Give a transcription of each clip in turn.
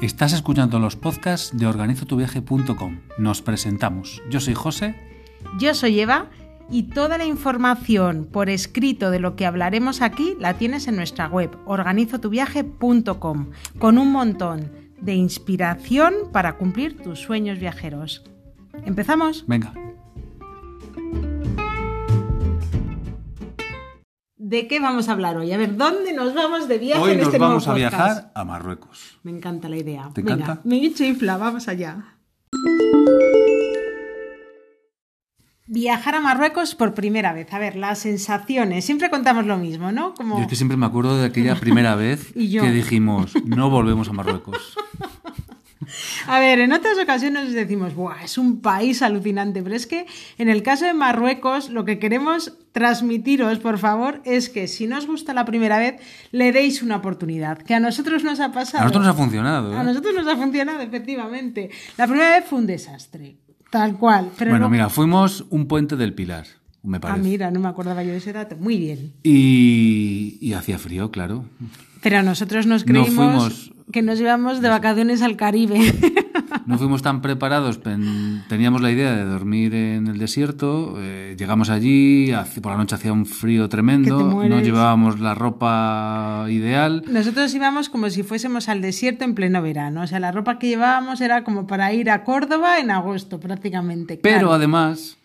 Estás escuchando los podcasts de organizotuviaje.com. Nos presentamos. Yo soy José. Yo soy Eva y toda la información por escrito de lo que hablaremos aquí la tienes en nuestra web organizotuviaje.com con un montón de inspiración para cumplir tus sueños viajeros. ¿Empezamos? Venga. ¿De qué vamos a hablar hoy? A ver, ¿dónde nos vamos de viaje Hoy en nos este vamos a podcast? viajar a Marruecos. Me encanta la idea. ¿Te Venga, encanta? me chifla, vamos allá. Viajar a Marruecos por primera vez. A ver, las sensaciones. Siempre contamos lo mismo, ¿no? Como... Yo es que siempre me acuerdo de aquella primera vez Y que dijimos, no volvemos a Marruecos. A ver, en otras ocasiones decimos, Buah, es un país alucinante, pero es que en el caso de Marruecos lo que queremos transmitiros, por favor, es que si no os gusta la primera vez, le deis una oportunidad, que a nosotros nos ha pasado. A nosotros nos ha funcionado. ¿eh? A nosotros nos ha funcionado, efectivamente. La primera vez fue un desastre, tal cual. Pero bueno, no- mira, fuimos un puente del Pilar, me Ah, parece. mira, no me acordaba yo de ese dato. Muy bien. y, y hacía frío, claro. Pero nosotros nos No creímos fuimos- que nos íbamos de vacaciones al Caribe. No fuimos tan preparados, teníamos la idea de dormir en el desierto, eh, llegamos allí, por la noche hacía un frío tremendo, no llevábamos la ropa ideal. Nosotros íbamos como si fuésemos al desierto en pleno verano. O sea, la ropa que llevábamos era como para ir a Córdoba en agosto, prácticamente. Pero claro. además,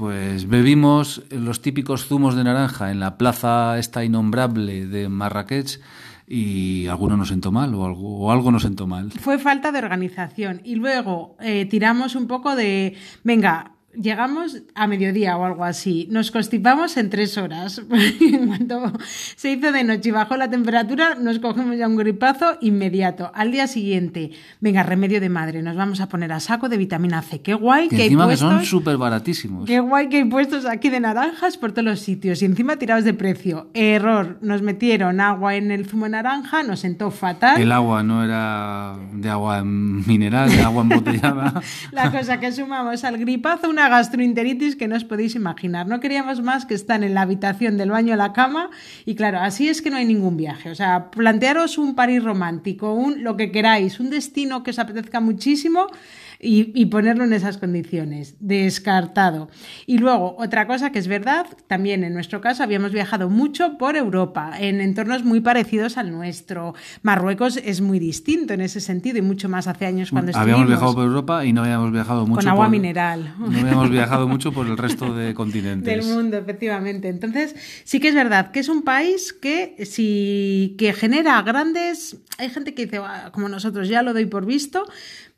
pues bebimos los típicos zumos de naranja en la plaza esta innombrable de Marrakech y alguno nos sentó mal o algo, o algo nos sentó mal. Fue falta de organización. Y luego eh, tiramos un poco de, venga, llegamos a mediodía o algo así. Nos constipamos en tres horas. en cuanto se hizo de noche y bajó la temperatura, nos cogemos ya un gripazo inmediato. Al día siguiente, venga, remedio de madre, nos vamos a poner a saco de vitamina C. Qué guay Que que hay encima que son puestos. súper baratísimos. Qué guay que hay puestos aquí de naranjas por todos los sitios y encima tirados de precio. Error, nos metieron agua en el zumo de naranja, nos sentó fatal. El agua no era de agua mineral, de agua embotellada. La cosa que sumamos al gripazo, una gastroenteritis que no os podéis imaginar. No queríamos más que estar en la habitación del baño a la cama y claro, así es que no hay ningún viaje. O sea, plantearos un París romántico, un lo que queráis, un destino que os apetezca muchísimo y, y ponerlo en esas condiciones. Descartado. Y luego, otra cosa que es verdad, también en nuestro caso habíamos viajado mucho por Europa, en entornos muy parecidos al nuestro. Marruecos es muy distinto en ese sentido y mucho más hace años cuando habíamos viajado por Europa y no habíamos viajado mucho Con agua por- mineral. No habíamos viajado mucho por el resto de continentes. Del mundo, efectivamente. Entonces, sí que es verdad que es un país que sí que genera grandes. Hay gente que dice, "Ah, como nosotros ya lo doy por visto,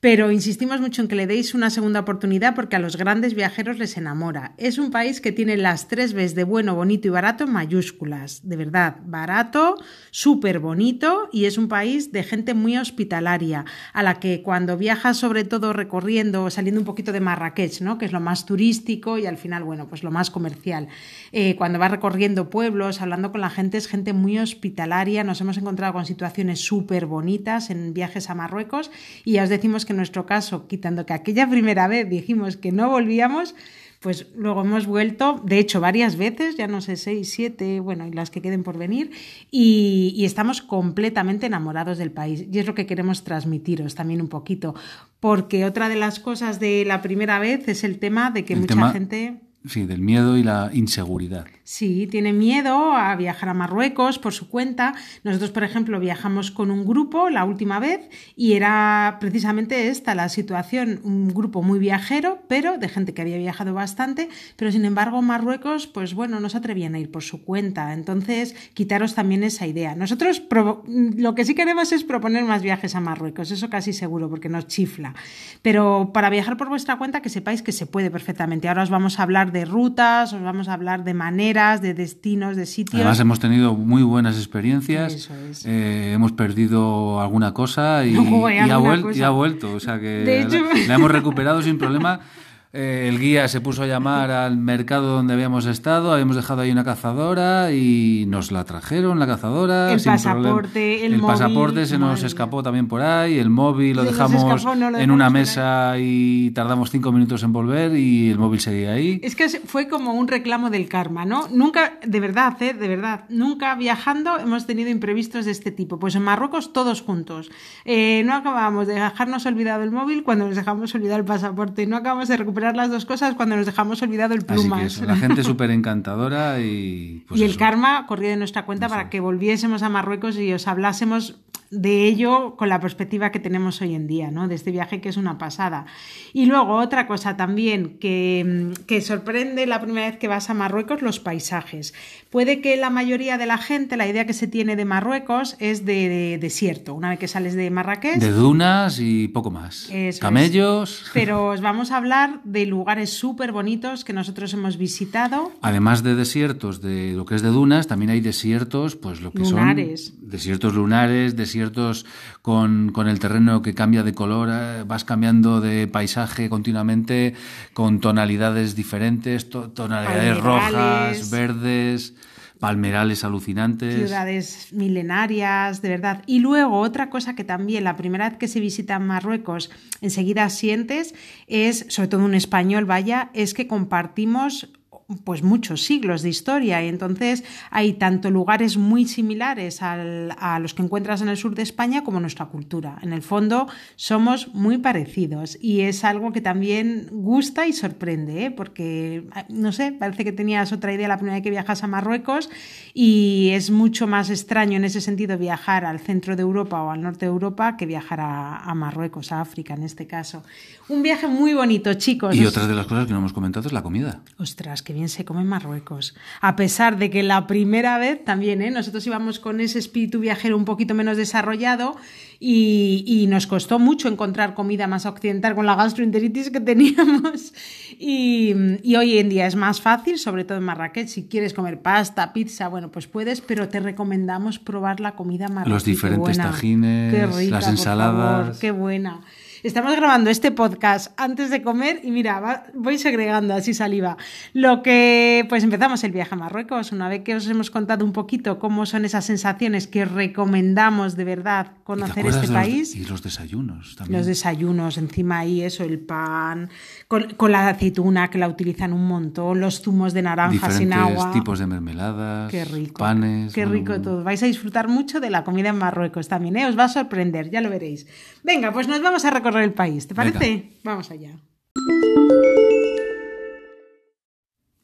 pero insistimos mucho en que le deis una segunda oportunidad porque a los grandes viajeros les enamora. Es un país que tiene las tres Bs de bueno, bonito y barato en mayúsculas. De verdad, barato, súper bonito y es un país de gente muy hospitalaria, a la que cuando viajas sobre todo recorriendo, saliendo un poquito de Marrakech, ¿no? que es lo más turístico y al final, bueno, pues lo más comercial. Eh, cuando vas recorriendo pueblos, hablando con la gente, es gente muy hospitalaria. Nos hemos encontrado con situaciones súper bonitas en viajes a Marruecos y ya os decimos que en nuestro caso, quitando que aquella primera vez dijimos que no volvíamos, pues luego hemos vuelto, de hecho, varias veces, ya no sé, seis, siete, bueno, y las que queden por venir, y, y estamos completamente enamorados del país. Y es lo que queremos transmitiros también un poquito, porque otra de las cosas de la primera vez es el tema de que El mucha tema- gente... Sí, del miedo y la inseguridad. Sí, tiene miedo a viajar a Marruecos por su cuenta. Nosotros, por ejemplo, viajamos con un grupo la última vez y era precisamente esta la situación, un grupo muy viajero, pero de gente que había viajado bastante, pero sin embargo Marruecos, pues bueno, no se atrevían a ir por su cuenta. Entonces, quitaros también esa idea. Nosotros lo que sí queremos es proponer más viajes a Marruecos, eso casi seguro, porque nos chifla. Pero para viajar por vuestra cuenta, que sepáis que se puede perfectamente. Ahora os vamos a hablar de rutas, os vamos a hablar de maneras, de destinos, de sitios. Además hemos tenido muy buenas experiencias. Eso es. Eh, hemos perdido alguna cosa y, y ha, alguna vuel- cosa. y ha vuelto. O sea que De hecho- la, la hemos recuperado sin problema. eh, el guía se puso a llamar al mercado donde habíamos estado, habíamos dejado ahí una cazadora y nos la trajeron, la cazadora. El sin pasaporte, problema. el móvil, pasaporte se nos escapó también por ahí, el móvil lo dejamos escapó, no lo en una mesa y tardamos cinco minutos en volver y el móvil seguía ahí. Es que fue como un reclamo del karma, ¿no? Nunca, de verdad, ¿eh? de verdad, nunca viajando hemos tenido imprevistos de este tipo. Pues en Marruecos todos juntos. Eh, no acabamos de dejarnos olvidado el móvil cuando nos dejamos olvidado el pasaporte. No acabamos de recuperar las dos cosas cuando nos dejamos olvidado el Así que plumas. eso, la gente súper encantadora y... pues y el eso. karma corrió de nuestra cuenta para que volviésemos a Marruecos y os hablásemos de ello con la perspectiva que tenemos hoy en día, ¿no? De este viaje que es una pasada. Y luego otra cosa también que, que, sorprende la primera vez que vas a Marruecos, los paisajes. Puede que la mayoría de la gente, la idea que se tiene de Marruecos es de, de desierto. Una vez que sales de Marrakech. De dunas y poco más. Eso Camellos. es. Pero os vamos a hablar de lugares súper bonitos que nosotros hemos visitado. Además de desiertos, de lo que es de dunas, también hay desiertos, pues lo que Lunares. son desiertos lunares, desiertos con, con, el terreno que cambia de color, eh, vas cambiando de paisaje continuamente con tonalidades diferentes, to tonalidades Palmerales. rojas, verdes, palmerales alucinantes. Ciudades milenarias, de verdad. Y luego otra cosa que también la primera vez que se visita Marruecos enseguida sientes es, sobre todo un español, vaya, es que compartimos pues muchos siglos de historia y entonces hay tanto lugares muy similares a los que encuentras en el sur de España como nuestra cultura. En el fondo somos muy parecidos y es algo que también gusta y sorprende, ¿eh? porque no sé, parece que tenías otra idea la primera vez que viajas a Marruecos y es mucho más extraño en ese sentido viajar al centro de Europa o al norte de Europa que viajar a Marruecos, a África en este caso. Un viaje muy bonito, chicos. Y otra de las cosas que no hemos comentado es la comida. Ostras, qué bien se come en Marruecos. A pesar de que la primera vez también, ¿eh? nosotros íbamos con ese espíritu viajero un poquito menos desarrollado y, y, nos costó mucho encontrar comida más occidental con la gastroenteritis que teníamos. Y, y, hoy en día es más fácil, sobre todo en Marrakech. Si quieres comer pasta, pizza, bueno, pues puedes, pero te recomendamos probar la comida marroquí. Los diferentes qué tajines, rica, las ensaladas. Favor, qué buena. Estamos grabando este podcast antes de comer y mira, va, voy segregando así saliva. Lo que, pues empezamos el viaje a Marruecos. Una vez que os hemos contado un poquito cómo son esas sensaciones que recomendamos de verdad conocer este los, país. Y los desayunos también. Los desayunos, encima ahí eso, el pan, con, con, la aceituna que la utilizan un montón, los zumos de naranjas sin agua. tipos de mermeladas, qué rico, panes. Qué rico bueno, todo. Vais a disfrutar mucho de la comida en Marruecos también, ¿eh? Os va a sorprender, ya lo veréis. Venga, pues nos vamos a recorrer el país, ¿te parece? Venga. Vamos allá.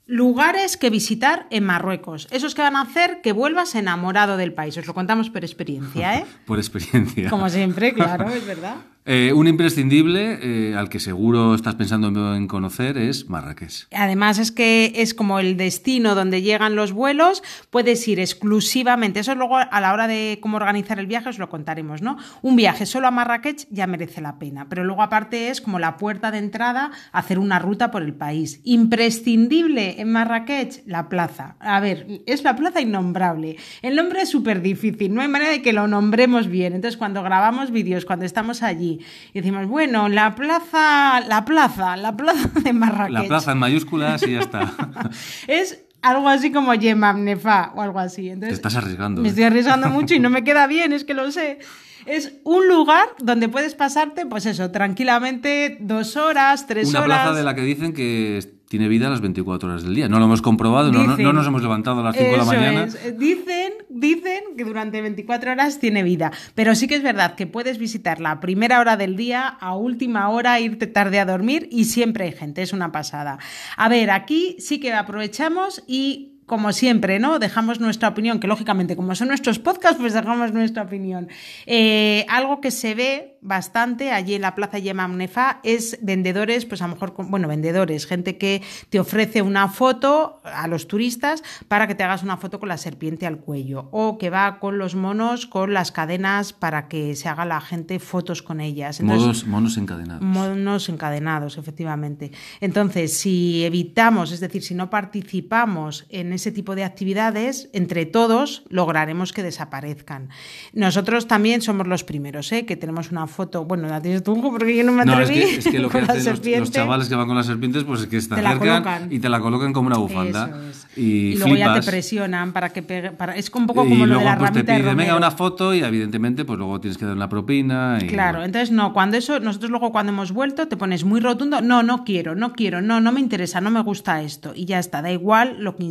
Lugares que visitar en Marruecos. Esos que van a hacer que vuelvas enamorado del país. Os lo contamos por experiencia, ¿eh? por experiencia. Como siempre, claro, es verdad. Eh, un imprescindible eh, al que seguro estás pensando en conocer es Marrakech. Además es que es como el destino donde llegan los vuelos, puedes ir exclusivamente, eso luego a la hora de cómo organizar el viaje os lo contaremos, ¿no? Un viaje solo a Marrakech ya merece la pena, pero luego aparte es como la puerta de entrada a hacer una ruta por el país. Imprescindible en Marrakech, la plaza. A ver, es la plaza innombrable. El nombre es súper difícil, no hay manera de que lo nombremos bien. Entonces cuando grabamos vídeos, cuando estamos allí, y decimos, bueno, la plaza, la plaza, la plaza de Marrakech. La plaza en mayúsculas y ya está. es algo así como Yemam Nefa o algo así. Entonces, Te estás arriesgando. Me ¿eh? estoy arriesgando mucho y no me queda bien, es que lo sé. Es un lugar donde puedes pasarte, pues eso, tranquilamente dos horas, tres Una horas. plaza de la que dicen que tiene vida a las 24 horas del día. No lo hemos comprobado, no, no, no, nos hemos levantado a las 5 de la mañana. Es. Dicen, dicen que durante 24 horas tiene vida. Pero sí que es verdad que puedes visitarla a primera hora del día, a última hora, irte tarde a dormir y siempre hay gente, es una pasada. A ver, aquí sí que aprovechamos y como siempre, ¿no? Dejamos nuestra opinión, que lógicamente, como son nuestros podcasts, pues dejamos nuestra opinión. Eh, algo que se ve bastante allí en la plaza Yemam Nefa es vendedores, pues a lo mejor, bueno, vendedores, gente que te ofrece una foto a los turistas para que te hagas una foto con la serpiente al cuello o que va con los monos, con las cadenas para que se haga la gente fotos con ellas. Entonces, modos, monos encadenados. Monos encadenados, efectivamente. Entonces, si evitamos, es decir, si no participamos en ese tipo de actividades, entre todos lograremos que desaparezcan. Nosotros también somos los primeros, ¿eh? que tenemos una foto, bueno, la tienes tú porque yo no me atreví. No, es que, es que lo que hacen los, los, chavales que van con las serpientes, pues es que te acercan y te la colocan como una bufanda. Es. Y, y, luego flipas. ya te presionan para que pegue, para, es un poco como y lo luego de la pues te ramita de piden, venga, romero. una foto y evidentemente pues luego tienes que dar una propina. Y, Claro, entonces no, cuando eso, nosotros luego cuando hemos vuelto te pones muy rotundo, no, no quiero, no quiero, no, no me interesa, no me gusta esto. Y ya está, da igual lo que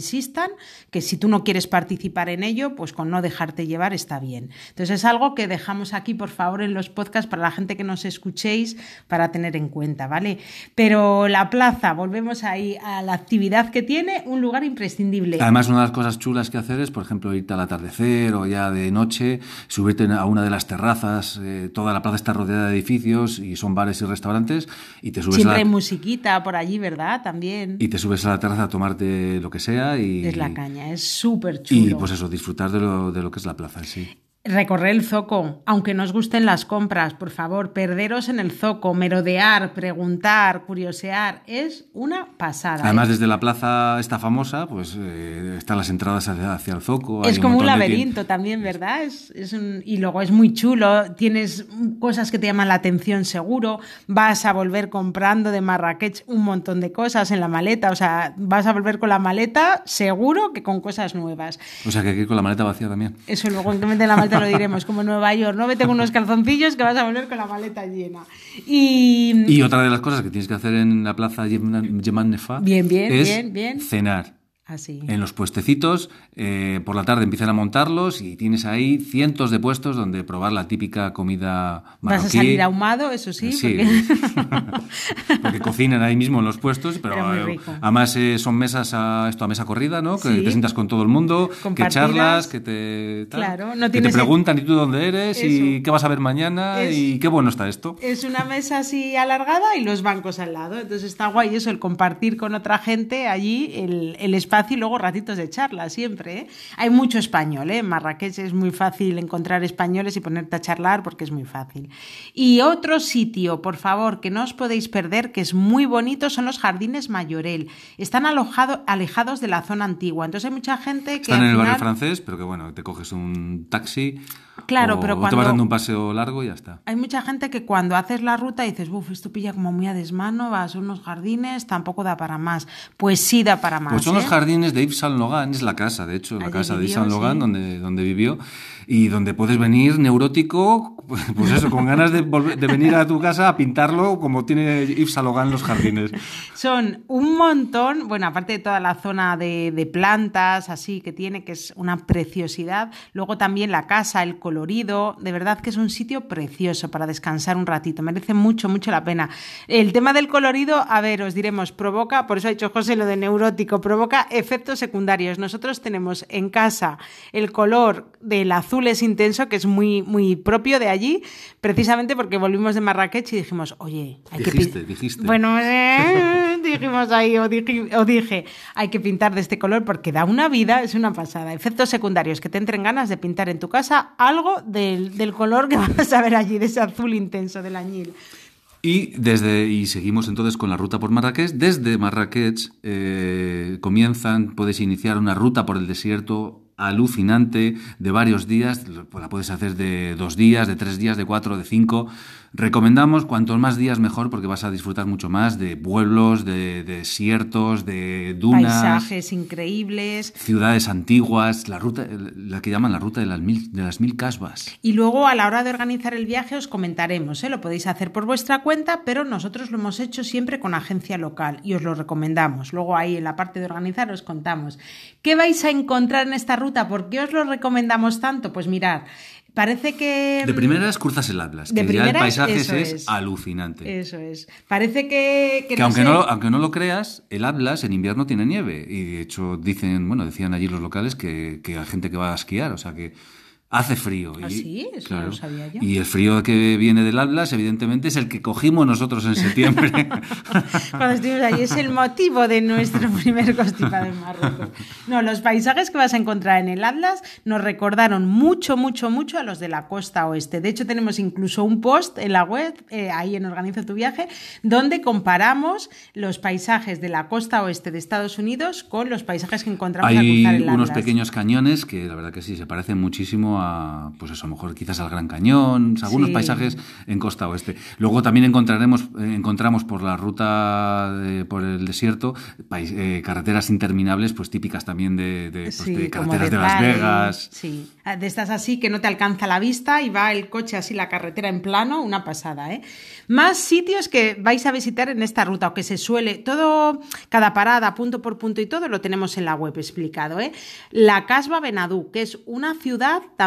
que si tú no quieres participar en ello, pues con no dejarte llevar está bien. Entonces es algo que dejamos aquí, por favor, en los podcasts para la gente que nos escuchéis, para tener en cuenta, ¿vale? Pero la plaza, volvemos ahí a la actividad que tiene, un lugar imprescindible. Además, una de las cosas chulas que hacer es, por ejemplo, irte al atardecer o ya de noche, subirte a una de las terrazas, eh, toda la plaza está rodeada de edificios y son bares y restaurantes, y te subes Siempre a hay la, musiquita por allí, ¿verdad? También. y te subes a la terraza a tomarte lo que sea y, Es la caña, es súper chulo. y pues eso, disfrutar de lo, de lo que es la plaza sí. Recorrer el zoco, aunque no os gusten las compras, por favor, perderos en el zoco, merodear, preguntar, curiosear, es una pasada. Además, ¿eh? desde la plaza esta famosa, pues eh, están las entradas hacia, hacia el zoco. es como un laberinto también, ¿verdad? Es, es un- y luego es muy chulo, tienes cosas que te llaman la atención seguro, vas a volver comprando de Marrakech un montón de cosas en la maleta, o sea, vas a volver con la maleta seguro que con cosas nuevas. O sea que hay que ir con la maleta vacía también. Eso luego que la maleta lo diremos, como en Nueva York, no vete con unos calzoncillos que vas a volver con la maleta llena. Y, Y otra de las cosas que tienes que hacer en la plaza Yeman Yeman Nefa Bien, bien, es bien, bien. cenar. Así. En los puestecitos, eh, por la tarde empiezan a montarlos y tienes ahí cientos de puestos donde probar la típica comida marroquí. Vas a salir ahumado, eso sí, Sí, porque- porque cocinan ahí mismo en los puestos, pero, eh, además eh, son mesas a esto a mesa corrida, ¿no? Que Sí. te sientas con todo el mundo, que charlas, que te tal, Claro, no que te preguntan y tú dónde eres y qué vas a ver mañana Es- y qué bueno está esto. es una mesa así alargada y los bancos al lado. Entonces está guay eso, el compartir con otra gente allí el, el espacio y luego ratitos de charla siempre. ¿eh? Hay mucho español, ¿eh? en Marrakech es muy fácil encontrar españoles y ponerte a charlar porque es muy fácil. Y otro sitio, por favor, que no os podéis perder, que es muy bonito, son los jardines Mayorel. Están alojado- alejados de la zona antigua. Entonces hay mucha gente que... Están en el barrio francés, pero que bueno, te coges un taxi Claro, o, pero o te cuando- vas dando un paseo largo y ya está. Hay mucha gente que cuando haces la ruta dices, uff, esto pilla como muy a desmano, vas a unos jardines, tampoco da para más. Pues sí da para más. Pues son los ¿eh? Jardines de Yves Saint Laurent, es la casa, de hecho, la casa de Yves Saint sí. donde, donde vivió y donde puedes venir neurótico, pues eso, con ganas de, volver- de venir a tu casa a pintarlo como tiene Yves Saint en los jardines. Son un montón, bueno, aparte de toda la zona de, de plantas, así que tiene, que es una preciosidad. Luego también la casa, el colorido, de verdad que es un sitio precioso para descansar un ratito, merece mucho, mucho la pena. El tema del colorido, a ver, os diremos, provoca, por eso ha dicho José lo de neurótico, provoca efectos secundarios. Nosotros tenemos en casa el color del azul es intenso, que es muy, muy propio de allí, precisamente porque volvimos de Marrakech y dijimos, oye, hay que Dijiste, pin- dijiste. Bueno, eh, dijimos ahí, o dije, o dije, hay que pintar de este color porque da una vida, es una pasada. Efectos secundarios, que te entren ganas de pintar en tu casa algo del, del color que vas a ver allí, de ese azul intenso del añil. Y, desde, y seguimos entonces con la ruta por Marrakech. Desde Marrakech eh, comienzan, puedes iniciar una ruta por el desierto alucinante de varios días. La puedes hacer de dos días, de tres días, de cuatro, de cinco. Recomendamos cuantos más días mejor porque vas a disfrutar mucho más de pueblos, de, de desiertos, de dunas, Paisajes increíbles. ciudades antiguas, la ruta, la que llaman la ruta de las mil, de las mil casbas. Y luego a la hora de organizar el viaje os comentaremos, ¿eh? lo podéis hacer por vuestra cuenta, pero nosotros lo hemos hecho siempre con agencia local y os lo recomendamos. Luego ahí en la parte de organizar os contamos. ¿Qué vais a encontrar en esta ruta? ¿Por qué os lo recomendamos tanto? Pues mirad, parece que... De primeras cruzas el Atlas, De que ya el primeras, paisaje es, es. alucinante. Eso es. Parece que... que Que no aunque, sé- no, lo- aunque no lo creas, el Atlas en invierno tiene nieve. Y de hecho dicen, bueno, decían allí los locales que, que hay gente que va a esquiar. O sea que Hace frío. ¿Ah, sí? Eso no lo sabía yo. Y el frío que viene del Atlas, evidentemente, es el que cogimos nosotros en septiembre. Cuando estuvimos allí, es el motivo de nuestro primer constipado en Marruecos. No, los paisajes que vas a encontrar en el Atlas nos recordaron mucho, mucho, mucho a los de la costa oeste. De hecho, tenemos incluso un post en la web, eh, ahí en Organizo tu viaje, donde comparamos los paisajes de la costa oeste de Estados Unidos con los paisajes que encontramos Hay al cruzar el Atlas. unos pequeños cañones que la verdad que sí, se parecen muchísimo a, pues eso, a lo mejor quizás al Gran Cañón, algunos Sí. paisajes en costa oeste. Luego también encontraremos, eh, encontramos por la ruta, de- por el desierto, pais- eh, carreteras interminables, pues típicas también de, de, pues, Sí, de carreteras de, Las Vegas. Sí, Ah, de estas así que no te alcanza la vista y va el coche así la carretera en plano, una pasada, ¿eh? Más sitios que vais a visitar en esta ruta o que se suele, todo, cada parada, punto por punto y todo lo tenemos en la web explicado, ¿eh? La Casba Benadú, que es una ciudad también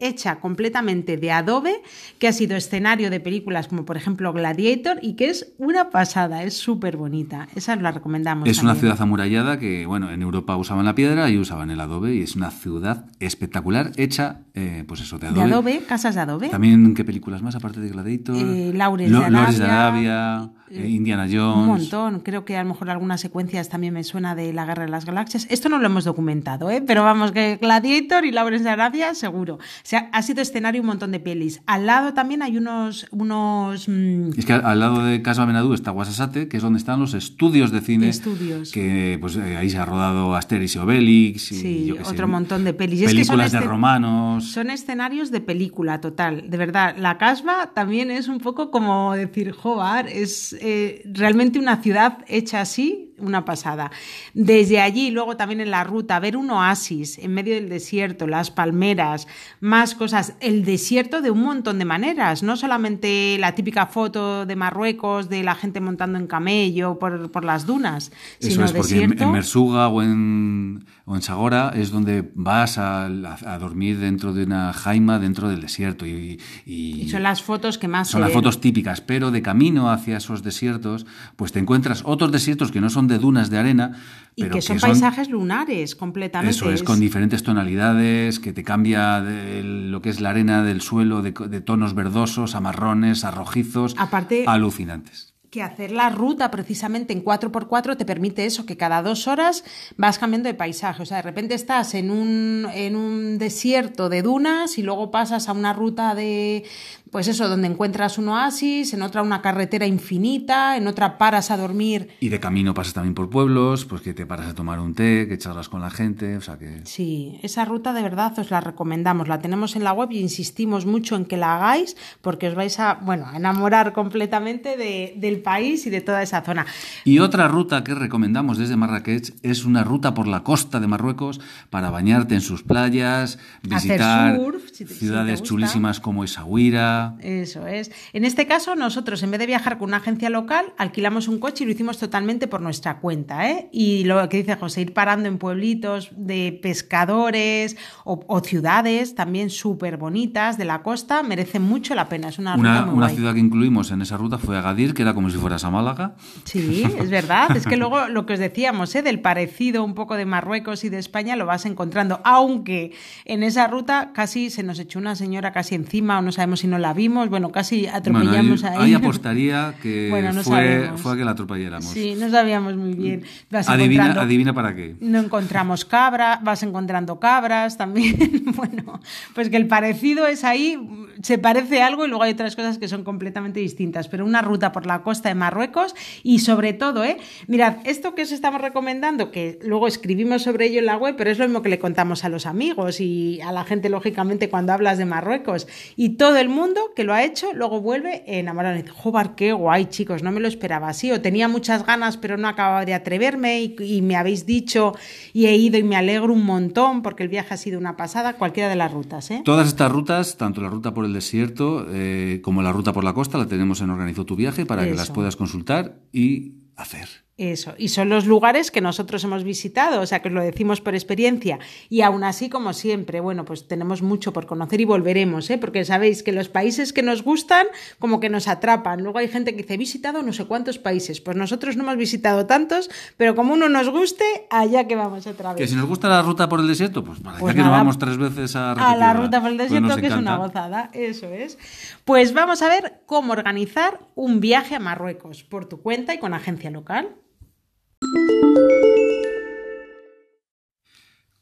hecha completamente de adobe, que ha sido escenario de películas como por ejemplo Gladiator y que es una pasada, es súper bonita. Esa la recomendamos. Es una también. ciudad amurallada que, bueno, en Europa usaban la piedra y usaban el adobe y es una ciudad espectacular hecha, eh, pues eso, de de adobe. adobe, casas de adobe. También, ¿qué películas más aparte de Gladiator? Eh, de Lawrence de Arabia, Eh, Indiana Un Jones. montón. Creo que a lo mejor algunas secuencias también me suena de la Guerra de las Galaxias. Esto no lo hemos documentado, ¿eh? pero vamos, que Gladiator y Lawrence de Arabia, seguro. O sea, ha sido escenario un montón de pelis. Al lado también hay unos. unos mm, Es que al, lado de Casa Benadú está Guasasate, que es donde están los estudios de cine. Estudios. Que pues eh, ahí se ha rodado Asterix y Obelix. Y, Sí, yo qué sé, otro montón de pelis. Es que Películas de este- romanos. Son escenarios de película total, de verdad. La Casba también es un poco como decir, joder, es eh, realmente una ciudad hecha así, una pasada. Desde allí, luego también en la ruta, ver un oasis en medio del desierto, las palmeras, más cosas. El desierto de un montón de maneras, no solamente la típica foto de Marruecos de la gente montando en camello por, por las dunas, Eso sino es, porque en, en Mersuga o en, o en Sagora es donde vas a, a dormir dentro de una jaima dentro del desierto. Y, y- y son las fotos que más son las ven. fotos típicas, pero de camino hacia esos desiertos, pues te encuentras otros desiertos que no son de dunas de arena, Y pero que son son paisajes lunares completamente. Eso es, con diferentes tonalidades, que te cambia de lo que es la arena del suelo, de, de tonos verdosos, a marrones, a rojizos, Aparte- alucinantes. Que hacer la ruta precisamente en 4x4 te permite eso, que cada dos horas vas cambiando de paisaje. O sea, de repente estás en un, en un desierto de dunas y luego pasas a una ruta de, pues eso, donde encuentras un oasis, en otra una carretera infinita, en otra paras a dormir. Y de camino pasas también por pueblos, pues que te paras a tomar un té, que charlas con la gente, o sea que... Sí, esa ruta de verdad os la recomendamos. La tenemos en la web y insistimos mucho en que la hagáis porque os vais a, bueno, a enamorar completamente de- del país y de toda esa zona. Y otra ruta que recomendamos desde Marrakech es una ruta por la costa de Marruecos para bañarte en sus playas, visitar surf, si te- si te ciudades chulísimas como Essaouira. Eso es. En este caso, nosotros, en vez de viajar con una agencia local, alquilamos un coche y lo hicimos totalmente por nuestra cuenta. ¿eh? Y lo que dice José, ir parando en pueblitos de pescadores o, o ciudades también súper bonitas de la costa, merece mucho la pena. Es una ruta Una, muy una guay. ciudad que incluimos en esa ruta fue Agadir, que era como si fueras a Málaga. Sí, es verdad. Es que luego lo que os decíamos, ¿eh? del parecido un poco de Marruecos y de España lo vas encontrando. Aunque en esa ruta casi se nos echó una señora casi encima o no sabemos si no la vimos. Bueno, casi atropellamos bueno, ahí. ahí, ahí apostaría que Bueno, no fue, fue a que la atropelláramos. Sí, no sabíamos muy bien. Vas adivina, adivina para qué. No encontramos cabra, vas encontrando cabras también. bueno, pues que el parecido es ahí, se parece algo y luego hay otras cosas que son completamente distintas. Pero una ruta por la costa de Marruecos y sobre todo, ¿eh? Mirad, esto que os estamos recomendando, que luego escribimos sobre ello en la web, pero es lo mismo que le contamos a los amigos y a la gente, lógicamente, cuando hablas de Marruecos. Y todo el mundo que lo ha hecho, luego vuelve enamorado. Y dice, joder, qué guay, chicos, no me lo esperaba así. O tenía muchas ganas, pero no acababa de atreverme y, y me habéis dicho y he ido y me alegro un montón porque el viaje ha sido una pasada, cualquiera de las rutas, ¿eh? Todas estas rutas, tanto la ruta por el desierto eh, como la ruta por la costa, la tenemos en Organizó tu viaje para que las puedas consultar y hacer. Eso, y son los lugares que nosotros hemos visitado, o sea que os lo decimos por experiencia. Y aún así, como siempre, bueno, pues tenemos mucho por conocer y volveremos, ¿eh? porque sabéis que los países que nos gustan como que nos atrapan. Luego hay gente que dice, he visitado no sé cuántos países. Pues nosotros no hemos visitado tantos, pero como uno nos guste, allá que vamos otra vez. Que si nos gusta la ruta por el desierto, pues para Pues que nos nada, vamos tres veces a a la ruta por el Pues desierto, que es una gozada, eso es. Pues vamos a ver cómo organizar un viaje a Marruecos por tu cuenta y con agencia local.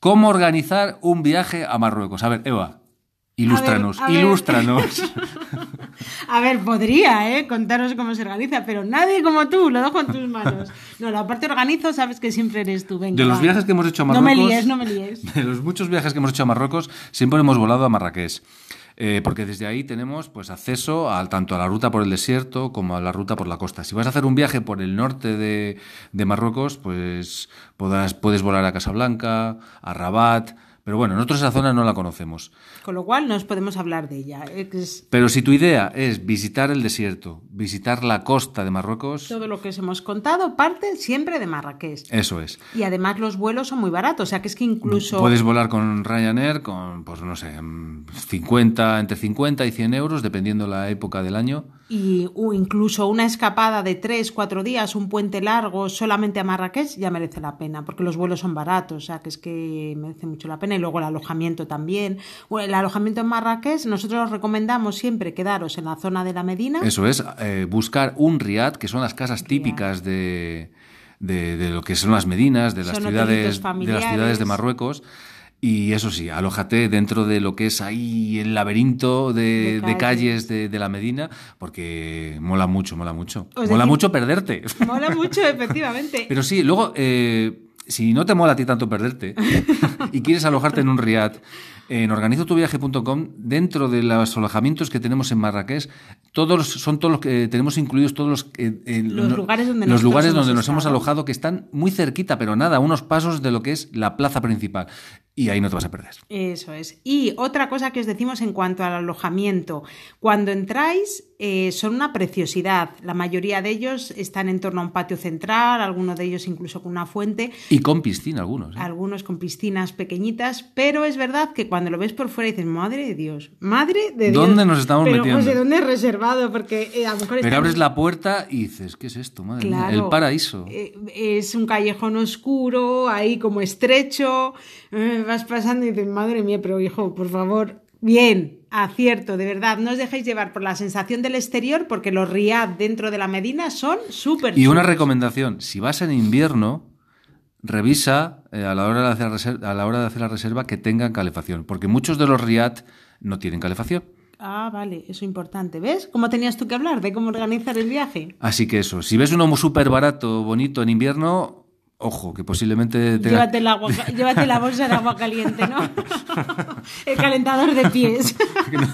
¿Cómo organizar un viaje a Marruecos? A ver, Eva, ilústranos, A ver, a ver. ilústranos. A ver, podría, ¿eh? Contaros cómo se organiza, pero nadie como tú, lo dejo en tus manos. No, la parte organizo, sabes que siempre eres tú. Venga, De los va. viajes que hemos hecho a No Marruecos. me líes, no me líes. De los muchos viajes que hemos hecho a Marruecos, siempre hemos volado a Marrakech. Eh, porque desde ahí tenemos pues acceso al, tanto a la ruta por el desierto como a la ruta por la costa. Si vas a hacer un viaje por el norte de, de Marruecos, pues podrás- puedes volar a Casablanca, a Rabat, pero bueno, nosotros esa zona no la conocemos. Con lo cual, no os podemos hablar de ella. Pero si tu idea es visitar el desierto, visitar la costa de Marruecos, todo lo que os hemos contado parte siempre de Marrakech. eso es. Y además los vuelos son muy baratos, o sea que es que incluso... Puedes volar con Ryanair con, pues no sé, mm, 50, entre 50 y 100 euros, dependiendo la época del año. Y o incluso una escapada de tres, cuatro días, un puente largo solamente a Marrakech ya merece la pena, porque los vuelos son baratos, o sea que es que merece mucho la pena. Y luego el alojamiento también. Bueno, el alojamiento en Marrakech, nosotros os recomendamos siempre quedaros en la zona de la Medina. Eso es, eh, buscar un riad, que son las casas típicas de, de, de lo que son las medinas, de las, Son ciudades, de las ciudades de Marruecos. Y eso sí, alójate dentro de lo que es ahí el laberinto de, De de calles. de, de la Medina, porque mola mucho, mola mucho. Os mola mucho perderte. Mola mucho, efectivamente. Pero sí, luego, eh, si no te mola a ti tanto perderte y quieres alojarte en un riad, en organizotuviaje.com, dentro de los alojamientos que tenemos en Marrakech, todos son todos los que tenemos incluidos todos los, eh, eh, Los no- lugares donde los lugares donde nos hemos alojado que están muy cerquita, pero nada, a unos pasos de lo que es la plaza principal. Y ahí no te vas a perder. Eso es. Y otra cosa que os decimos en cuanto al alojamiento, cuando entráis eh, son una preciosidad. La mayoría de ellos están en torno a un patio central, algunos de ellos incluso con una fuente, Y con piscina algunos. ¿eh? algunos con piscinas pequeñitas, pero es verdad que cuando lo ves por fuera dices, madre de Dios, madre de Dios. ¿Dónde nos estamos pero, metiendo? Pues, ¿de dónde es reservado? Porque eh, a lo mejor Pero estamos- abres la puerta y dices, ¿qué es esto? Madre mía, el paraíso. Es un callejón oscuro, ahí como estrecho. vas pasando y dices, madre mía, pero hijo, por favor, bien, acierto, de verdad. No os dejéis llevar por la sensación del exterior, porque los riad dentro de la Medina son súper Y una recomendación, si vas en invierno, revisa eh, a, la hora de hacer a la hora de hacer la reserva que tengan calefacción, porque muchos de los riad no tienen calefacción. Ah, vale, eso es importante. ¿Ves? ¿Cómo tenías tú que hablar de cómo organizar el viaje? Así que eso, si ves uno súper barato, bonito en invierno, ojo, que posiblemente tenga... Llévate, el agua, llévate la bolsa de agua caliente, ¿no? el calentador de pies.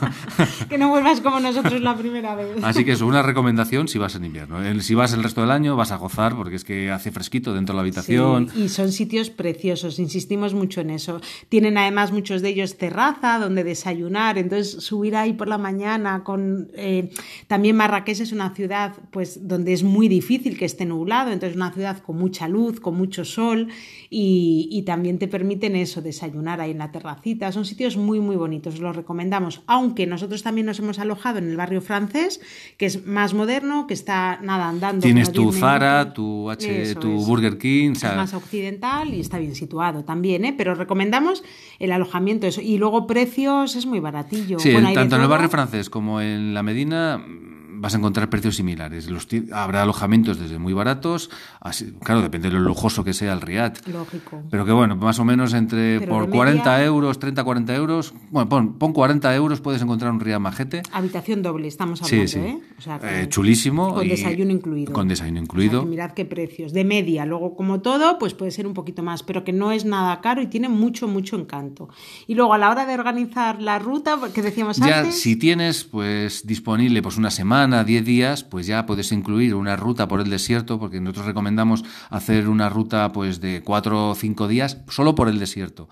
que no vuelvas como nosotros la primera vez. Así que eso, una recomendación si vas en invierno. El- si vas el resto del año vas a gozar porque es que hace fresquito dentro de la habitación. Sí, y son sitios preciosos, insistimos mucho en eso. Tienen además muchos de ellos terraza donde desayunar, entonces subir ahí por la mañana con... eh, también Marrakech es una ciudad pues donde es muy difícil que esté nublado, entonces es una ciudad con mucha luz, con mucho sol y, y también te permiten eso, desayunar ahí en la terracita. Son sitios muy, muy bonitos, los recomendamos, aunque nosotros también nos hemos alojado en el barrio francés, que es más moderno, que está nada andando. Tienes tu 10 Zara, tu, H, Eso tu. Burger King, Es más occidental y está bien situado también, ¿eh? pero recomendamos el alojamiento. Eso. Y luego precios es muy baratillo. Sí, Bueno, tanto en el barrio francés como en la Medina vas a encontrar precios similares. Los habrá alojamientos desde muy baratos, así- claro, depende de lo lujoso que sea el Riad. Lógico. Pero que bueno, más o menos entre Pero por de 40 media- euros, 30, 40 euros, bueno, pon, pon 40 euros, puedes encontrar un Riad majete. Habitación doble, estamos Sí, hablando, sí. ¿eh? O sea, que- Eh, chulísimo. Con y- desayuno incluido. Con desayuno O sea, incluido. que mirad qué precios. De media, luego como todo, pues puede ser un poquito más, pero que no es nada caro y tiene mucho, mucho encanto. Y luego a la hora de organizar la ruta, que decíamos Ya antes... si tienes pues disponible pues una semana semana, 10 días, pues ya puedes incluir una ruta por el desierto, porque nosotros recomendamos hacer una ruta pues de 4 o 5 días solo por el desierto.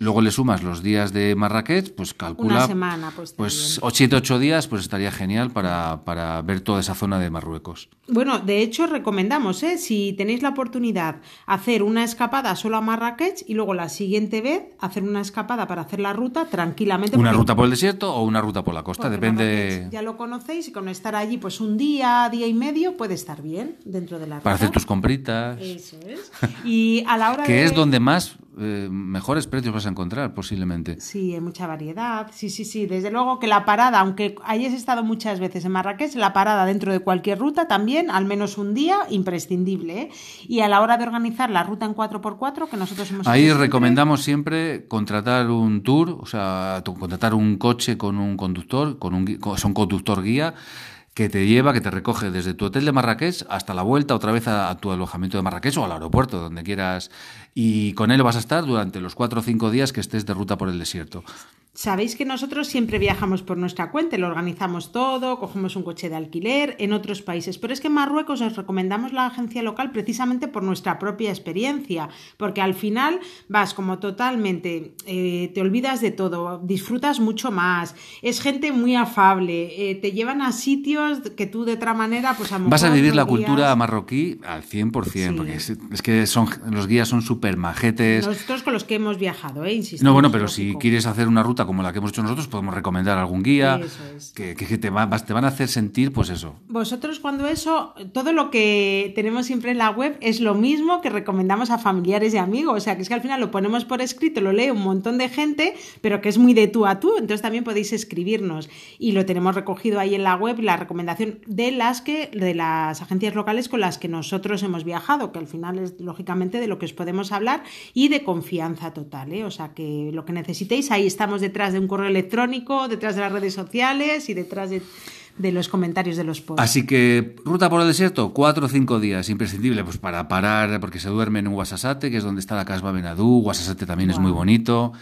Luego le sumas los días de Marrakech, pues calcula... Una semana, pues. Pues 7 8 días, pues estaría genial para, para ver toda esa zona de Marruecos. Bueno, de hecho recomendamos, ¿eh? si tenéis la oportunidad, hacer una escapada solo a Marrakech y luego la siguiente vez hacer una escapada para hacer la ruta tranquilamente. Una ruta por el desierto o una ruta por la costa, depende. Ya lo conocéis y con estar allí pues un día, día y medio puede estar bien dentro de la ruta. Para hacer tus compritas. Eso es. Y a la hora que de... es donde más eh, mejores precios vas a encontrar posiblemente. Sí, hay mucha variedad. Sí, sí, sí. Desde luego que la parada, aunque hayas estado muchas veces en Marrakech, la parada dentro de cualquier ruta también, al menos un día, imprescindible. ¿eh? Y a la hora de organizar la ruta en 4x4, que nosotros hemos Ahí siempre- recomendamos siempre contratar un tour, o sea, contratar un coche con un conductor, con un, con- son conductor guía que te lleva, que te recoge desde tu hotel de Marrakech hasta la vuelta otra vez a, tu alojamiento de Marrakech o al aeropuerto, donde quieras. Y con él vas a estar durante los cuatro o cinco días que estés de ruta por el desierto. Sabéis que nosotros siempre viajamos por nuestra cuenta, lo organizamos todo, cogemos un coche de alquiler en otros países, pero es que en Marruecos os recomendamos la agencia local precisamente por nuestra propia experiencia, porque al final vas como totalmente, eh, te olvidas de todo, disfrutas mucho más, es gente muy afable, eh, te llevan a sitios que tú de otra manera, pues a Vas a vivir la cultura marroquí al 100%, Sí. porque es, es que son, los guías son súper majetes. Nosotros con los que hemos viajado, ¿eh? Insistimos, No, bueno, pero si quieres hacer una ruta como la que hemos hecho nosotros, podemos recomendar algún guía es. que, que te, va- te van a hacer sentir, pues eso. Vosotros cuando eso, todo lo que tenemos siempre en la web es lo mismo que recomendamos a familiares y amigos. O sea, que es que al final lo ponemos por escrito, lo lee un montón de gente, pero que es muy de tú a tú. Entonces también podéis escribirnos. Y lo tenemos recogido ahí en la web, la recomendación de las que, de las agencias locales con las que nosotros hemos viajado, que al final es lógicamente de lo que os podemos hablar y de confianza total. ¿eh? O sea, que lo que necesitéis, ahí estamos detrás de un correo electrónico, detrás de las redes sociales y detrás de de los comentarios de los posts. Así que, ruta por el desierto, cuatro o cinco días, imprescindible, pues para parar, porque se duerme en Guasasate, que es donde está la Casba Benadú. Guasasate también es muy bonito.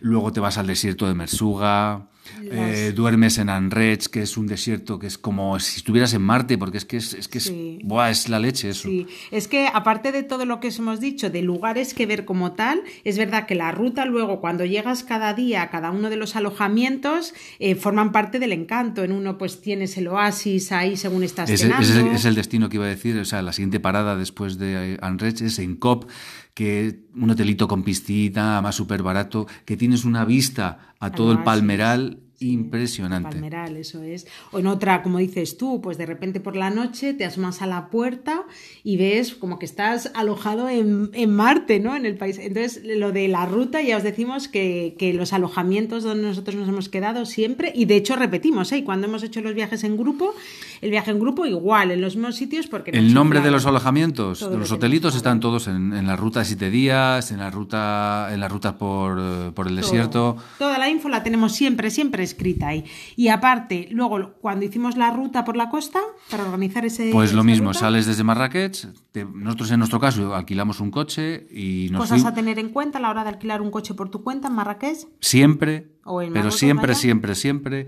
Luego te vas al desierto de Mersuga. Eh, duermes en Anrech, que es un desierto que es como si estuvieras en Marte, porque es que es, es que es, buah, es la leche eso. Sí, es que aparte de todo lo que os hemos dicho, de lugares que ver como tal, es verdad que la ruta luego, cuando llegas cada día a cada uno de los alojamientos, eh, forman parte del encanto. En uno pues tienes el oasis ahí según estás Es, cenando. es el, es el destino que iba a decir, o sea, la siguiente parada después de Anrech es en Cop, que un hotelito con piscina, más súper barato, que tienes una vista a todo el palmeral Sí, impresionante. Palmeral, eso es. O en otra, como dices tú, pues de repente por la noche te asomas a la puerta y ves como que estás alojado en, en Marte, ¿no? En el país. Entonces, lo de la ruta, ya os decimos que, que los alojamientos donde nosotros nos hemos quedado siempre, y de hecho repetimos, ¿eh? Y Cuando hemos hecho los viajes en grupo, el viaje en grupo igual, en los mismos sitios, porque... El nombre de los alojamientos, de lo los hotelitos están todos en, en la ruta de siete días, en la ruta, en la ruta por, por el todo. desierto. Toda la info la tenemos siempre, siempre escrita ahí. Y aparte, luego, cuando hicimos la ruta por la costa, para organizar ese... Pues lo mismo, ruta, sales desde Marrakech, te- nosotros en nuestro caso alquilamos un coche y nos Cosas a tener en cuenta a la hora de alquilar un coche por tu cuenta en Marrakech. siempre, O en pero siempre, siempre, siempre,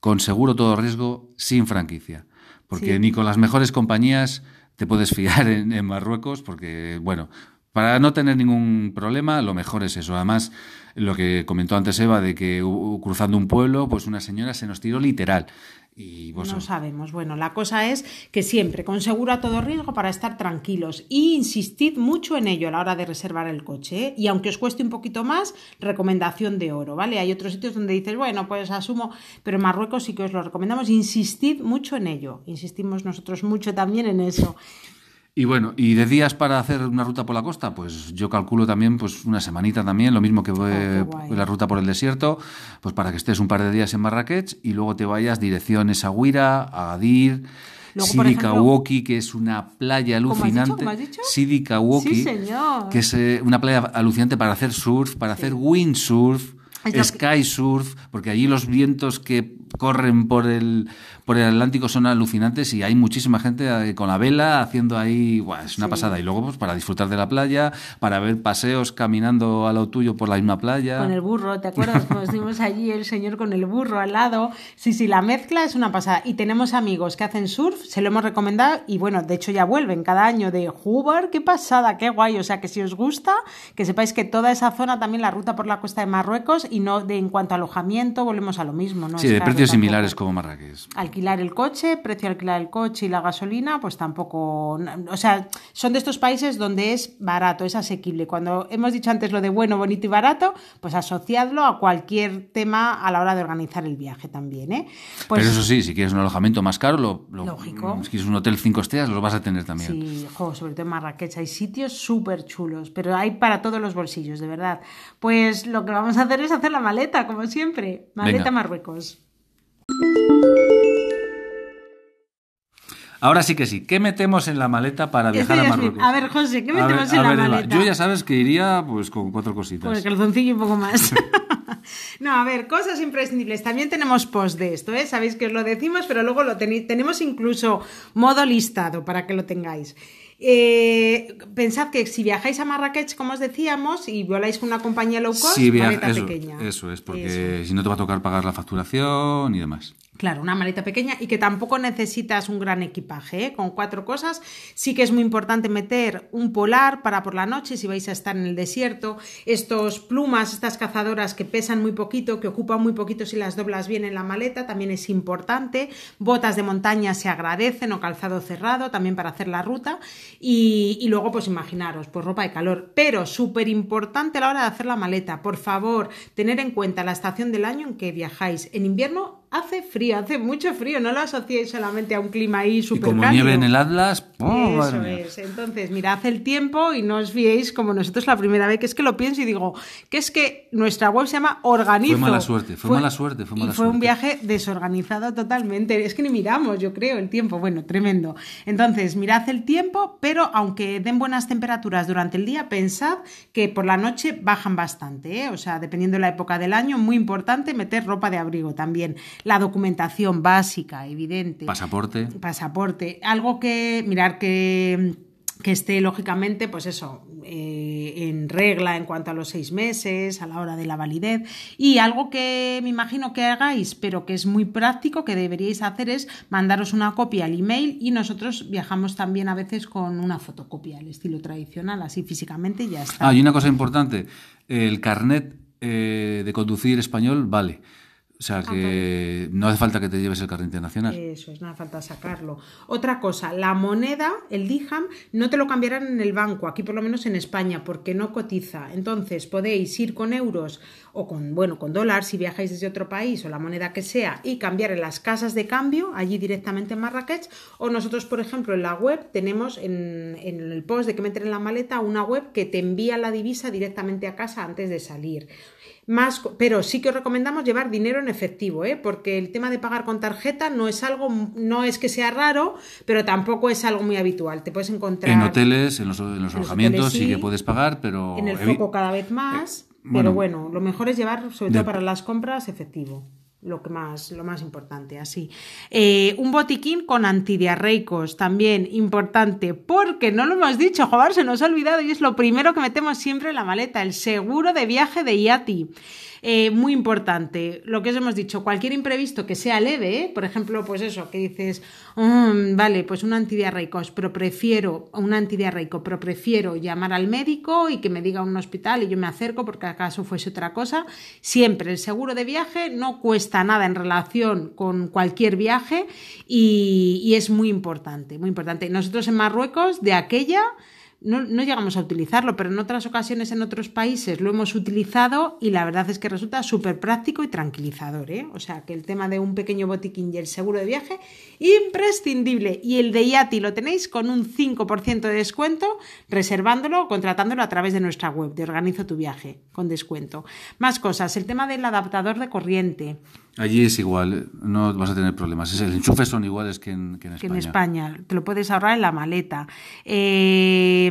con seguro todo riesgo, sin franquicia. Porque Sí. ni con las mejores compañías te puedes fiar en, en Marruecos, porque, bueno, para no tener ningún problema, lo mejor es eso. Además, lo que comentó antes Eva, de que cruzando un pueblo, pues una señora se nos tiró literal. Y pues, No sabemos. Bueno, la cosa es que siempre con seguro a todo riesgo para estar tranquilos. Y insistid mucho en ello a la hora de reservar el coche. ¿eh? Y aunque os cueste un poquito más, recomendación de oro, ¿vale? Hay otros sitios donde dices, bueno, pues asumo, pero en Marruecos sí que os lo recomendamos. Insistid mucho en ello. Insistimos nosotros mucho también en eso. Y bueno, y de días para hacer una ruta por la costa, pues yo calculo también pues una semanita también, lo mismo que Oh, la ruta por el desierto, pues para que estés un par de días en Marrakech y luego te vayas Agadir, Luego, por Sidi ejemplo- Kawoki, que es una playa alucinante. ¿Cómo has dicho? Sidi Kawoki, Sí, que es eh, una playa alucinante para hacer surf, para hacer windsurf. sky surf, porque allí los vientos que corren por el, por el Atlántico son alucinantes y hay muchísima gente eh, con la vela haciendo ahí, es una pasada. Y luego pues, para disfrutar de la playa, para ver paseos caminando a lo tuyo por la misma playa. Con el burro, ¿te acuerdas? Cuando estuvimos allí el señor con el burro al lado. Sí, sí, la mezcla es una pasada. Y tenemos amigos que hacen surf, se lo hemos recomendado y bueno, de hecho ya vuelven cada año de Hoover, qué pasada, qué guay. O sea que si os gusta, que sepáis que toda esa zona, también la ruta por la costa de Marruecos y no de en cuanto a alojamiento, volvemos a lo mismo. ¿no? Sí, de precios similares como Marrakech. Alquilar el coche, precio de alquilar el coche y la gasolina, pues tampoco. O sea, son de estos países donde es barato, es asequible. Cuando hemos dicho antes lo de bueno, bonito y barato, pues asociadlo a cualquier tema a la hora de organizar el viaje también. ¿eh? Pues, Pero eso sí, si quieres un alojamiento más caro, lo, lógico. Si quieres un hotel cinco estrellas, lo vas a tener también. Sí, sobre todo en Marrakech hay sitios súper chulos, pero hay para todos los bolsillos, de verdad. Pues lo que vamos a hacer es hacer la maleta, como siempre. Maleta Marruecos. Ahora sí que sí. ¿Qué metemos en la maleta para viajar a Marruecos? A ver, José, ¿qué metemos en la maleta? Yo ya sabes que iría pues con cuatro cositas. Con el calzoncillo y un poco más. no, a ver, cosas imprescindibles. También tenemos post de esto, ¿eh? Sabéis que os lo decimos, pero luego lo tenéis. Tenemos incluso modo listado para que lo tengáis. Eh, pensad que si viajáis a Marrakech, como os decíamos, y voláis con una compañía low cost, maleta eso, pequeña. Eso es, porque si no te va a tocar pagar la facturación y demás. Claro, una maleta pequeña y que tampoco necesitas un gran equipaje, ¿eh? con cuatro cosas. Sí que es muy importante meter un polar para por la noche si vais a estar en el desierto. Estos plumas, estas cazadoras que pesan muy poquito, que ocupan muy poquito si las doblas bien en la maleta, también es importante. Botas de montaña se agradecen o calzado cerrado también para hacer la ruta. Y, y luego, pues imaginaros, pues ropa de calor. Pero súper importante a la hora de hacer la maleta, por favor, tener en cuenta la estación del año en que viajáis. En invierno hace frío, hace mucho frío, no lo asociéis solamente a un clima ahí súper Y como nieve en el Atlas, ¡oh, Eso es. Entonces, mirad el tiempo y no os fiéis como nosotros la primera vez, que es que lo pienso y digo, que es que nuestra web se llama Organizo. Fue mala suerte, fue, mala suerte, fue mala y fue un viaje desorganizado totalmente. Es que ni miramos, yo creo, el tiempo. Bueno, tremendo. Entonces, mirad el tiempo, pero aunque den buenas temperaturas durante el día, pensad que por la noche bajan bastante, ¿eh? O sea, dependiendo de la época del año, muy importante meter ropa de abrigo también la documentación básica, evidente. Pasaporte. Pasaporte. Algo que, mirar que que esté lógicamente, pues eso, eh, en regla en cuanto a los seis meses, a la hora de la validez. Y algo que me imagino que hagáis, pero que es muy práctico, que deberíais hacer es mandaros una copia al email y nosotros viajamos también a veces con una fotocopia, al estilo tradicional, así físicamente y ya está. Ah, y una cosa importante, el carnet eh, de conducir español vale. O sea que no hace falta que te lleves el carnet internacional. Eso es, no hace falta sacarlo. Otra cosa, la moneda, el DIHAM, no te lo cambiarán en el banco, aquí por lo menos en España, porque no cotiza. Entonces podéis ir con euros o con, bueno, con dólares si viajáis desde otro país o la moneda que sea y cambiar en las casas de cambio, allí directamente en Marrakech. O nosotros, por ejemplo, en la web tenemos en, en el post de que meter en la maleta una web que te envía la divisa directamente a casa antes de salir más, pero sí que os recomendamos llevar dinero en efectivo, ¿eh? porque el tema de pagar con tarjeta no es algo, no es que sea raro, pero tampoco es algo muy habitual. Te puedes encontrar en hoteles, en los, alojamientos sí, que puedes pagar, pero en el foco cada vez más. Eh, pero bueno, lo mejor es llevar, sobre todo para las compras, efectivo lo que más, lo más importante, así. Eh, un botiquín con antidiarreicos, también importante, porque no lo hemos dicho, joder, se nos ha olvidado y es lo primero que metemos siempre en la maleta, el seguro de viaje de IATI. Eh, muy importante, lo que os hemos dicho, cualquier imprevisto que sea leve, por ejemplo, pues eso, que dices, mm, vale, pues un antidiarreico, pero prefiero, un antidiarreico, pero prefiero llamar al médico y que me diga un hospital y yo me acerco porque acaso fuese otra cosa. Siempre el seguro de viaje no cuesta nada en relación con cualquier viaje y, y es muy importante, muy importante. Nosotros en Marruecos, de aquella no, llegamos a utilizarlo, pero en otras ocasiones en otros países lo hemos utilizado y la verdad es que resulta súper práctico y tranquilizador. ¿eh? O sea que el tema de un pequeño botiquín y el seguro de viaje, imprescindible. Y el de IATI lo tenéis con un 5% de descuento reservándolo o contratándolo a través de nuestra web de Organizo tu viaje con descuento. Más cosas, el tema del adaptador de corriente. Allí es igual, no vas a tener problemas. Es- El enchufe son iguales que en, que en que España. en España. Te lo puedes ahorrar en la maleta. Eh,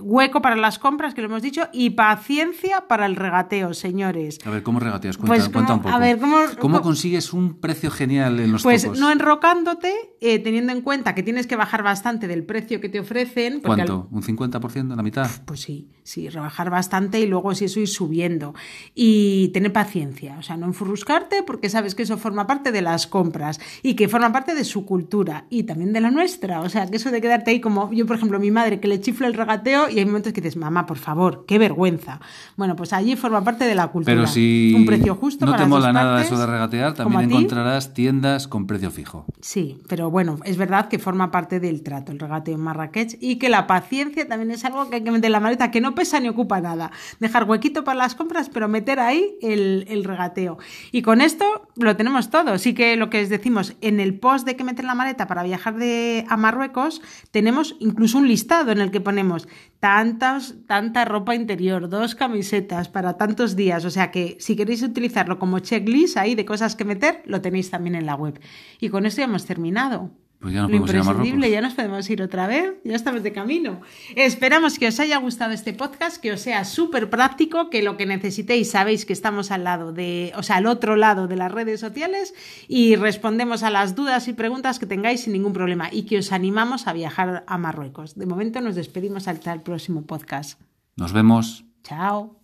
hueco para las compras, que lo hemos dicho, y paciencia para el regateo, señores. A ver, ¿cómo regateas? Cuenta, Pues, cuenta ¿cómo- un poco. a ver, ¿cómo- cómo- consigues un precio genial en los Pues topos? no enrocándote, eh, teniendo en cuenta que tienes que bajar bastante del precio que te ofrecen. al- ¿Cuánto? ¿Un 50%? ¿La mitad? Pues sí, sí, rebajar bastante y luego si eso ir subiendo. Y tener paciencia, o sea, no enfurruscarte porque sabes que eso forma parte de las compras y que forma parte de su cultura y también de la nuestra. O sea, que eso de quedarte ahí como yo, por ejemplo, mi madre que le chifla el regateo y hay momentos que dices, mamá, por favor, qué vergüenza. Bueno, pues allí forma parte de la cultura. Pero si Un precio justo no para te mola nada eso de regatear, también encontrarás tiendas con precio fijo. Sí, pero bueno, es verdad que forma parte del trato, el regateo en Marrakech, y que la paciencia también es algo que hay que meter en la maleta, que no pesa ni ocupa nada. Dejar huequito para las compras, pero meter ahí el, el regateo. Y con esto lo tenemos todo. Sí que lo que os decimos, en el post de que meter la maleta para viajar de, a Marruecos, tenemos incluso un listado en el que ponemos tantas, tanta ropa interior, dos camisetas para tantos días. O sea que si queréis utilizarlo como checklist ahí de cosas que meter, lo tenéis también en la web. Y con esto ya hemos terminado. Pues ya no Lo podemos ir a imprescindible, ya nos podemos ir otra vez, ya estamos de camino. Esperamos que os haya gustado este podcast, que os sea súper práctico, que lo que necesitéis sabéis que estamos al lado de, o sea, al otro lado de las redes sociales y respondemos a las dudas y preguntas que tengáis sin ningún problema y que os animamos a viajar a Marruecos. De momento nos despedimos hasta el próximo podcast. Nos vemos. Chao.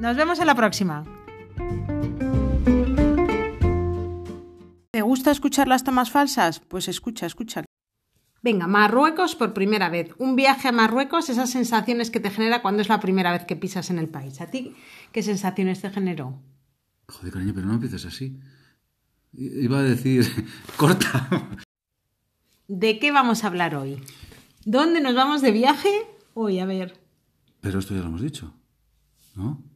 Nos vemos en la próxima. ¿Te gusta escuchar las tomas falsas? Pues escucha, escucha. Venga, Marruecos por primera vez. Un viaje a Marruecos, esas sensaciones que te genera cuando es la primera vez que pisas en el país. ¿A ti qué sensaciones te generó? Joder, cariño, pero no empieces así. Iba a decir, corta. ¿De qué vamos a hablar hoy? ¿Dónde nos vamos de viaje? Hoy, a ver. Pero esto ya lo hemos dicho, ¿no?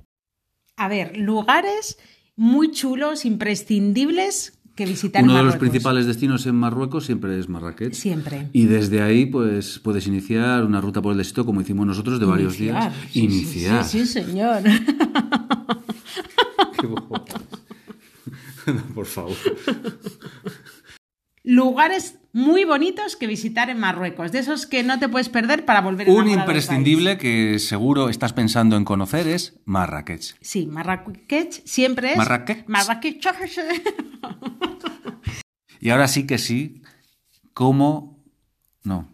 A ver, lugares muy chulos, imprescindibles que visitar Uno de los principales destinos en Marruecos siempre es Marrakech. Siempre. Y desde ahí, pues, puedes iniciar una ruta por el desierto, como hicimos nosotros, de varios Iniciar, días. sí, iniciar. Sí, sí, señor. Qué por favor. Lugares muy bonitos que visitar en Marruecos, de esos que no te puedes perder para volver a Un imprescindible que seguro estás pensando en conocer es Marrakech. Sí, Marrakech siempre es. Marrakech. Marrakech. Y ahora sí que sí, ¿cómo? No.